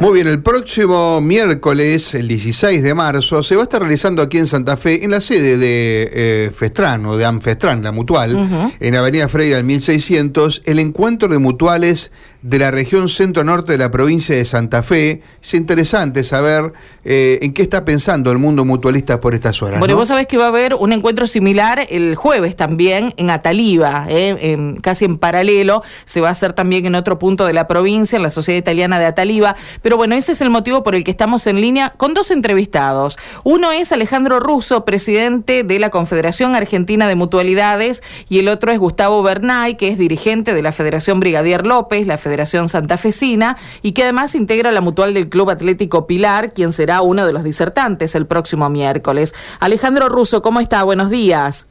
Muy bien, el próximo miércoles, el 16 de marzo, se va a estar realizando aquí en Santa Fe, en la sede de eh, Festran o de Amfestran, la mutual, en Avenida Freire al 1600, el encuentro de mutuales de la región centro-norte de la provincia de Santa Fe. Es interesante saber eh, en qué está pensando el mundo mutualista por estas horas. Bueno, ¿no? vos sabés que va a haber un encuentro similar el jueves también en Ataliva, eh, en- casi en paralelo. Se va a hacer también en otro punto de la provincia, en la Sociedad Italiana de Ataliva. Pero bueno, ese es el motivo por el que estamos en línea con dos entrevistados. Uno es Alejandro Russo, presidente de la Confederación Argentina de Mutualidades, y el otro es Gustavo Bernay, que es dirigente de la Federación Brigadier López, la Federación Santafesina, y que además integra la mutual del Club Atlético Pilar, quien será uno de los disertantes el próximo miércoles. Alejandro Russo, ¿cómo está? Buenos días.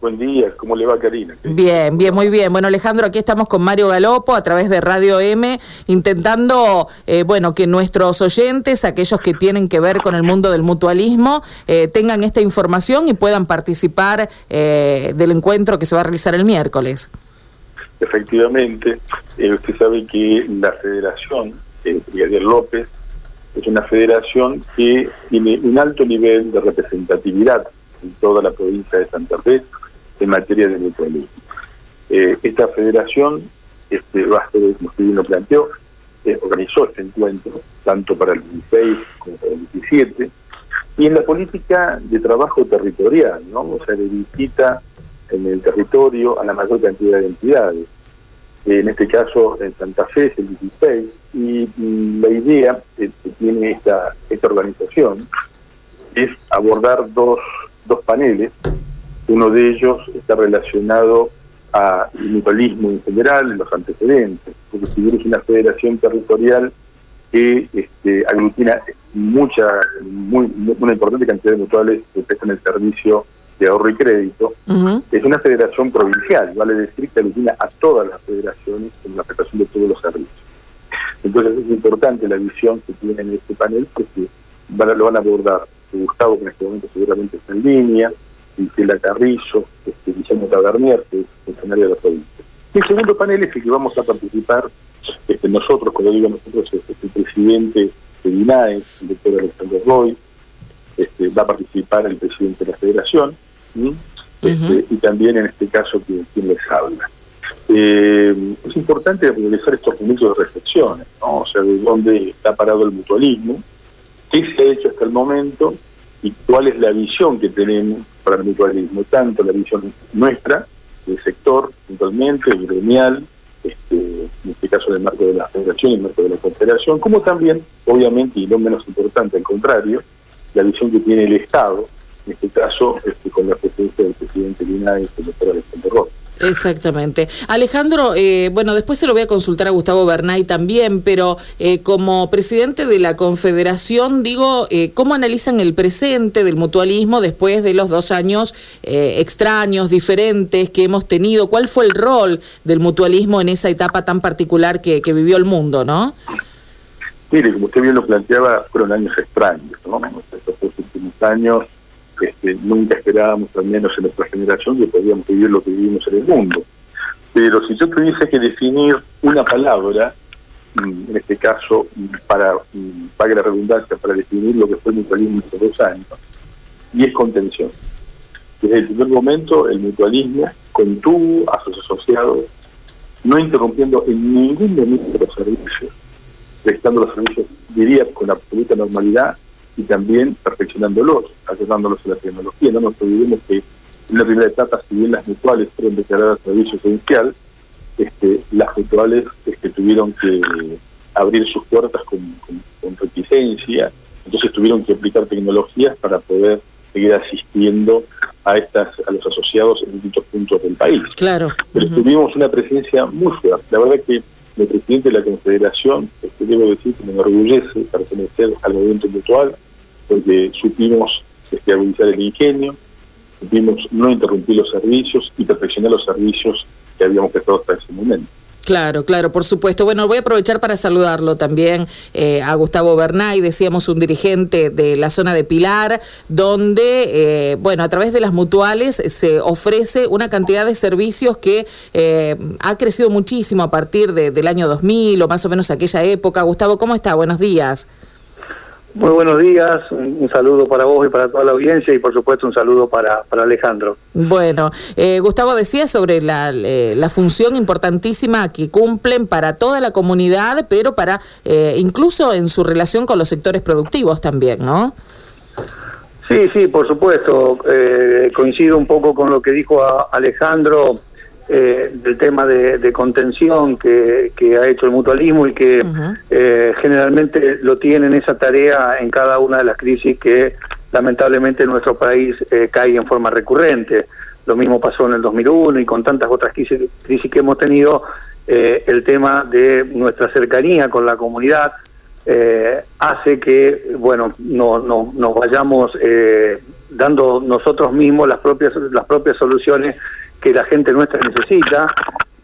Buen día, ¿cómo le va Karina? Bien, bien, muy bien. Bueno, Alejandro, aquí estamos con Mario Galopo a través de Radio M, intentando, eh, bueno, que nuestros oyentes, aquellos que tienen que ver con el mundo del mutualismo, eh, tengan esta información y puedan participar eh, del encuentro que se va a realizar el miércoles. Efectivamente, eh, usted sabe que la federación, Brigadier López, es una federación que tiene un alto nivel de representatividad en toda la provincia de Santa Fe en materia de mutualismo. Eh, esta federación, este, ser, como usted bien lo planteó, eh, organizó este encuentro, tanto para el 16 como para el 17, y en la política de trabajo territorial, ¿no? O sea, de visita en el territorio a la mayor cantidad de entidades. En este caso, en Santa Fe es el 16, y la idea que tiene esta, esta organización es abordar dos, dos paneles. Uno de ellos está relacionado al mutualismo en general, los antecedentes, porque si bien es una federación territorial que este, aglutina mucha, muy- una importante cantidad de mutuales que prestan el servicio de ahorro y crédito, es una federación provincial, vale decir que aglutina a todas las federaciones en la prestación de todos los servicios. Entonces es importante la visión que tienen en este panel porque van a- lo van a abordar Gustavo, que en este momento seguramente está en línea, Gisela Carrizo, este, Guillermo Tabernier, que es funcionario de la provincia. Y el segundo panel es el que vamos a participar este, nosotros, cuando digo nosotros, es el presidente de INAE, el doctor Alexander Roy, este, va a participar el presidente de la federación, ¿sí? Este, y también en este caso quien, quien les habla. Eh, es importante realizar estos minutos de reflexiones, ¿no? o sea, de dónde está parado el mutualismo, qué se ha hecho hasta el momento y cuál es la visión que tenemos para el mutualismo, tanto la visión nuestra, del sector puntualmente, gremial, este, en este caso del marco de la federación y el marco de la confederación, como también, obviamente, y no menos importante, al contrario, la visión que tiene el Estado, en este caso este, con la presidencia del presidente Linares, el doctor Alexander Ross. Exactamente. Alejandro, eh, bueno, después se lo voy a consultar a Gustavo Bernay también, pero eh, como presidente de la Confederación, digo, eh, ¿cómo analizan el presente del mutualismo después de los dos años eh, extraños, diferentes que hemos tenido? ¿Cuál fue el rol del mutualismo en esa etapa tan particular que, que vivió el mundo, no? Mire, como usted bien lo planteaba, fueron años extraños, ¿no? Estos dos últimos años este, nunca esperábamos, al menos en nuestra generación, que podíamos vivir lo que vivimos en el mundo. Pero si yo tuviese que definir una palabra, mm, en este caso, mm, para, mm, pague la redundancia, para definir lo que fue el mutualismo estos dos años, y es contención. Desde el primer momento, el mutualismo contuvo a sus asociados, no interrumpiendo en ningún momento los servicios, prestando los servicios, diría, con absoluta normalidad y también perfeccionándolos, ayudándolos a la tecnología. No nos olvidemos que en la primera etapa, si bien las mutuales fueron declaradas servicio esencial, este, las mutuales este, tuvieron que abrir sus puertas con, con- con reticencia, entonces tuvieron que aplicar tecnologías para poder seguir asistiendo a estas a los asociados en distintos puntos del país Claro. pero tuvimos una presencia muy fuerte. La verdad que el presidente de la Confederación, este, debo decir que me enorgullece pertenecer al movimiento mutual, porque supimos este, agudizar el ingenio, supimos no interrumpir los servicios y perfeccionar los servicios que habíamos prestado hasta ese momento. Claro, claro, por supuesto. Bueno, voy a aprovechar para saludarlo también eh, a Gustavo Bernay, decíamos un dirigente de la zona de Pilar, donde, eh, bueno, a través de las mutuales se ofrece una cantidad de servicios que eh, ha crecido muchísimo a partir del año 2000 o más o menos aquella época. Gustavo, ¿cómo está? Buenos días. Muy buenos días, un, saludo para vos y para toda la audiencia y por supuesto un saludo para, para Alejandro. Bueno, eh, Gustavo decía sobre la, eh, la, función importantísima que cumplen para toda la comunidad, pero para eh, incluso en su relación con los sectores productivos también, ¿no? Sí, sí, por supuesto. coincido un poco con lo que dijo Alejandro eh, del tema de, contención que, ha hecho el mutualismo y que eh, generalmente lo tienen esa tarea en cada una de las crisis que lamentablemente nuestro país eh, cae en forma recurrente. Lo mismo pasó en el 2001 y con tantas otras crisis, crisis que hemos tenido, eh, el tema de nuestra cercanía con la comunidad hace que, bueno, no, no, nos vayamos dando nosotros mismos las propias, las propias soluciones que la gente nuestra necesita,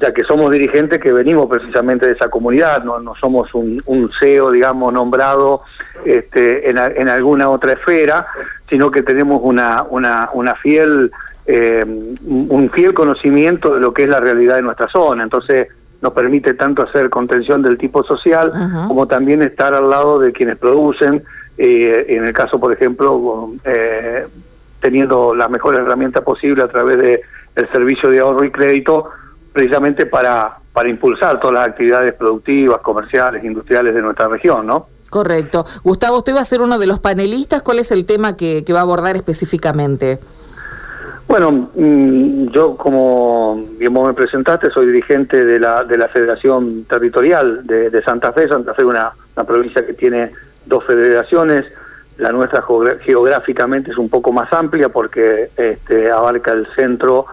ya que somos dirigentes que venimos precisamente de esa comunidad, no, no somos un, un, CEO, digamos, nombrado este, en, en, alguna otra esfera, sino que tenemos una, una, una fiel, eh, un fiel conocimiento de lo que es la realidad de nuestra zona. Entonces, nos permite tanto hacer contención del tipo social como también estar al lado de quienes producen, eh, en el caso, por ejemplo, eh, teniendo la mejor herramienta posible a través de el servicio de ahorro y crédito precisamente para, para impulsar todas las actividades productivas, comerciales, industriales de nuestra región, ¿no? Correcto. Gustavo, usted va a ser uno de los panelistas. ¿Cuál es el tema que, va a abordar específicamente? Bueno, mm, yo como bien vos me presentaste, soy dirigente de la, de la Federación Territorial de, Santa Fe. Santa Fe es una, una provincia que tiene dos federaciones, la nuestra geográficamente es un poco más amplia porque este, abarca el centro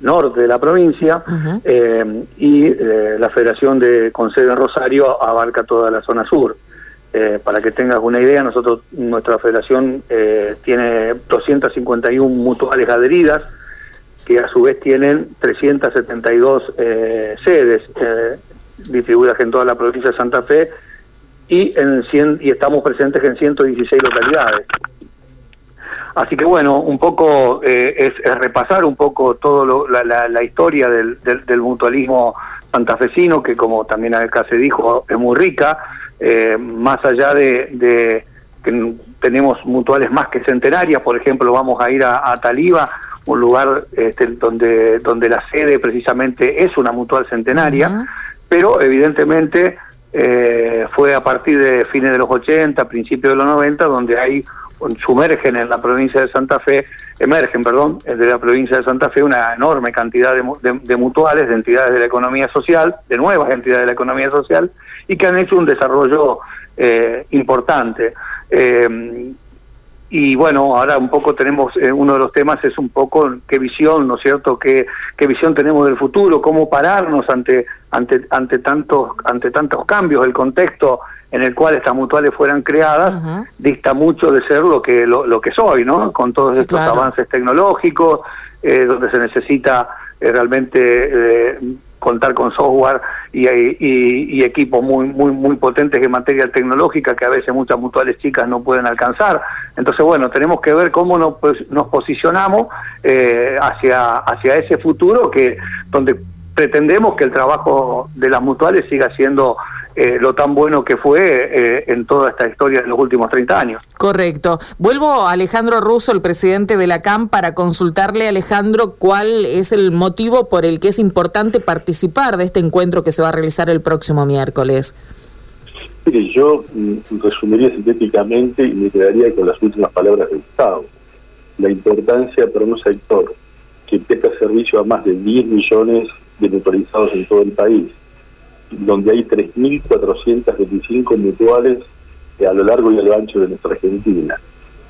norte de la provincia eh, y eh, la Federación de con sede en Rosario abarca toda la zona sur. Eh, para que tengas una idea, nosotros nuestra federación tiene 251 mutuales adheridas que a su vez tienen 372 sedes distribuidas en toda la provincia de Santa Fe y en 100, y estamos presentes en 116 localidades. Así que bueno, un poco eh, es, repasar un poco toda la, la, historia del, del, mutualismo santafesino, que como también acá se dijo, es muy rica, eh, más allá de, que tenemos mutuales más que centenarias, por ejemplo, vamos a ir a, Taliba, un lugar este, donde, donde la sede precisamente es una mutual centenaria, pero evidentemente eh, fue a partir de fines de los 80, principios de los 90, donde hay sumergen en la provincia de Santa Fe, emergen, perdón, de la provincia de Santa Fe una enorme cantidad de, mutuales, de entidades de la economía social, de nuevas entidades de la economía social, y que han hecho un desarrollo eh, importante. Eh, y bueno, ahora un poco tenemos, eh, uno de los temas es un poco qué visión, ¿no es cierto?, qué, qué visión tenemos del futuro, cómo pararnos ante, ante, ante, tantos, ante tantos cambios, el contexto en el cual estas mutuales fueran creadas dista mucho de ser lo que, lo, lo que soy, ¿no?, con todos estos avances tecnológicos, eh, donde se necesita eh, realmente contar con software y, y, equipos muy muy muy potentes en materia tecnológica que a veces muchas mutuales chicas no pueden alcanzar. Entonces, bueno, tenemos que ver cómo nos, pues, nos posicionamos eh, hacia, hacia ese futuro que donde pretendemos que el trabajo de las mutuales siga siendo eh, lo tan bueno que fue eh, en toda esta historia de los últimos 30 años. Correcto. Vuelvo a Alejandro Russo, el presidente de la CAM, para consultarle, Alejandro, cuál es el motivo por el que es importante participar de este encuentro que se va a realizar el próximo miércoles. Mire, yo mm, resumiría sintéticamente y me quedaría con las últimas palabras del Estado. La importancia para un sector que presta servicio a más de 10 millones de motorizados en todo el país donde hay 3.425 mutuales a lo largo y a lo ancho de nuestra Argentina.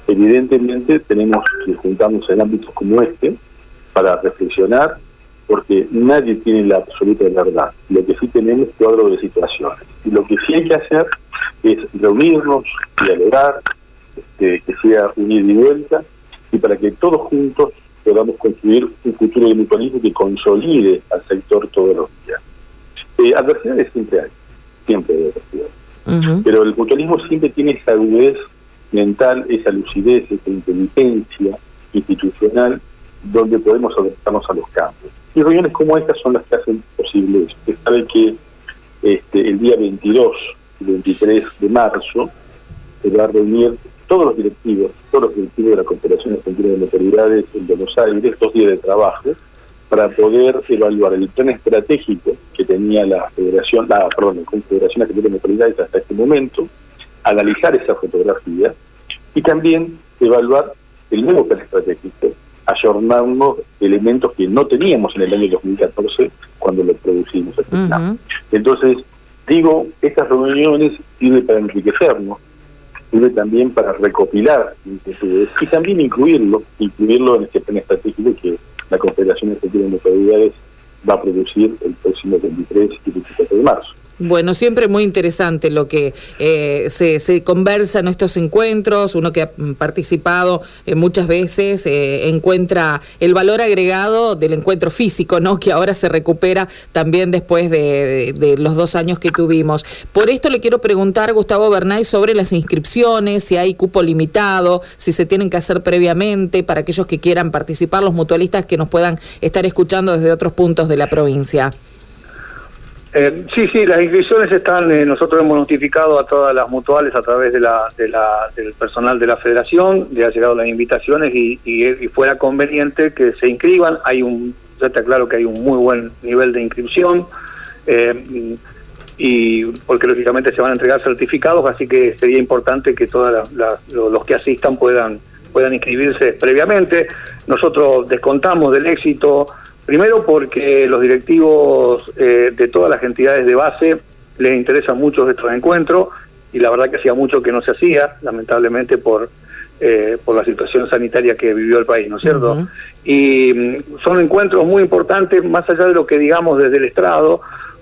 Evidentemente tenemos que juntarnos en ámbitos como este para reflexionar, porque nadie tiene la absoluta verdad. Lo que sí tenemos es cuadro de situaciones. Y lo que sí hay que hacer es reunirnos, dialogar, este, que sea un ida y vuelta, y para que todos juntos podamos construir un futuro de mutualismo que consolide al sector todos los días. Eh, adversidades siempre hay, siempre hay adversidades. Pero el mutualismo siempre tiene esa agudez mental, esa lucidez, esa inteligencia institucional donde podemos adaptarnos a los cambios. Y reuniones como estas son las que hacen posible eso. Usted sabe que este, el día 22 y 23 de marzo se va a reunir todos los directivos, todos los directivos de la Confederación Argentina de Autoridades en Buenos Aires, dos días de trabajo, para poder evaluar el plan estratégico que tenía la Federación, la, perdón, la Confederación Argentina de Autoridades hasta este momento, analizar esa fotografía y también evaluar el nuevo plan estratégico, ayornarnos elementos que no teníamos en el año 2014 cuando lo producimos. Entonces, digo, estas reuniones sirven para enriquecernos, sirve también para recopilar inquietudes y también incluirlo, incluirlo en este plan estratégico que la Confederación Argentina de Autoridades va a producir el próximo 23 y 24 de marzo. Bueno, siempre muy interesante lo que eh, se, conversa en estos encuentros. Uno que ha participado eh, muchas veces eh, encuentra el valor agregado del encuentro físico, ¿no? Que ahora se recupera también después de, los dos años que tuvimos. Por esto le quiero preguntar, Gustavo Bernay, sobre las inscripciones, si hay cupo limitado, si se tienen que hacer previamente para aquellos que quieran participar, los mutualistas que nos puedan estar escuchando desde otros puntos de la provincia. Eh, sí, sí, las inscripciones están, eh, nosotros hemos notificado a todas las mutuales a través de la, de la, del personal de la federación, le ha llegado las invitaciones y, y, fuera conveniente que se inscriban. Hay un, ya está claro que hay un muy buen nivel de inscripción. Eh, y porque lógicamente se van a entregar certificados, así que sería importante que todos los que asistan puedan puedan inscribirse previamente. Nosotros descontamos del éxito Primero porque los directivos eh, de todas las entidades de base les interesan mucho estos encuentros y la verdad que hacía mucho que no se hacía, lamentablemente por, eh, por la situación sanitaria que vivió el país, ¿no es cierto? Y mm, son encuentros muy importantes, más allá de lo que digamos desde el estrado,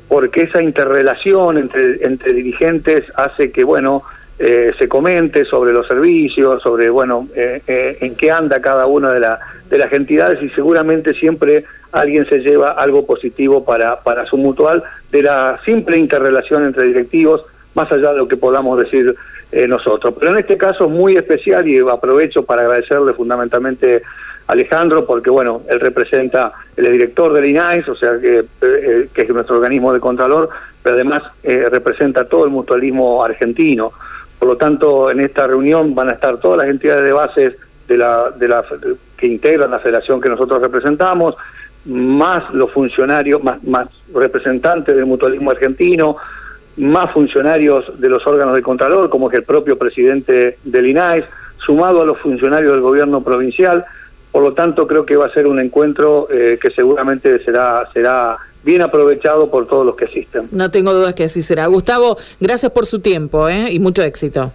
porque esa interrelación entre, entre dirigentes hace que, bueno, eh, se comente sobre los servicios, sobre, bueno, en qué anda cada una de, la, de las entidades y seguramente siempre alguien se lleva algo positivo para, para su mutual de la simple interrelación entre directivos, más allá de lo que podamos decir eh, nosotros. Pero en este caso es muy especial y aprovecho para agradecerle fundamentalmente a Alejandro, porque bueno, él representa, el director del INAIS, o sea, que, eh, que es nuestro organismo de contralor, pero además eh, representa todo el mutualismo argentino. Por lo tanto, en esta reunión van a estar todas las entidades de bases de la, que integran la federación que nosotros representamos, más los funcionarios, más, representantes del mutualismo argentino, más funcionarios de los órganos de Contralor, como es el propio presidente del INAES, sumado a los funcionarios del gobierno provincial. Por lo tanto, creo que va a ser un encuentro eh, que seguramente será, será bien aprovechado por todos los que asisten. No tengo dudas que así será. Gustavo, gracias por su tiempo ¿eh? y mucho éxito.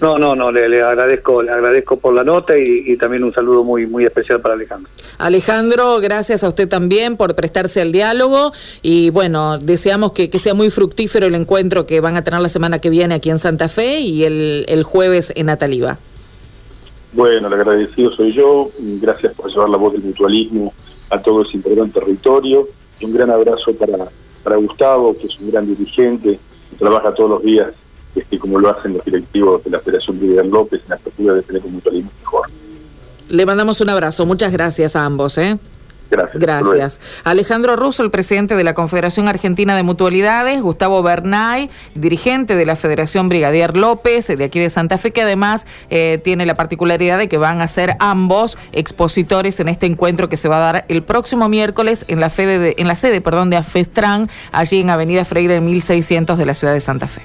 No, no, no, le, agradezco, le agradezco por la nota y, también un saludo muy, muy especial para Alejandro. Alejandro, gracias a usted también por prestarse al diálogo y bueno, deseamos que, sea muy fructífero el encuentro que van a tener la semana que viene aquí en Santa Fe y el, el jueves en Ataliba. Bueno, el agradecido soy yo, gracias por llevar la voz del mutualismo a todo ese importante territorio un gran abrazo para, para Gustavo, que es un gran dirigente, que trabaja todos los días este, como lo hacen los directivos de la Federación Miguel López en la apertura de tener un mutualismo mejor. Le mandamos un abrazo, muchas gracias a ambos. ¿eh? Gracias. Alejandro Russo, el presidente de la Confederación Argentina de Mutualidades, Gustavo Bernay, dirigente de la Federación Brigadier López, de aquí de Santa Fe, que además eh, tiene la particularidad de que van a ser ambos expositores en este encuentro que se va a dar el próximo miércoles en la, en la sede perdón, de Afestran, allí en Avenida Freire 1600 de la ciudad de Santa Fe.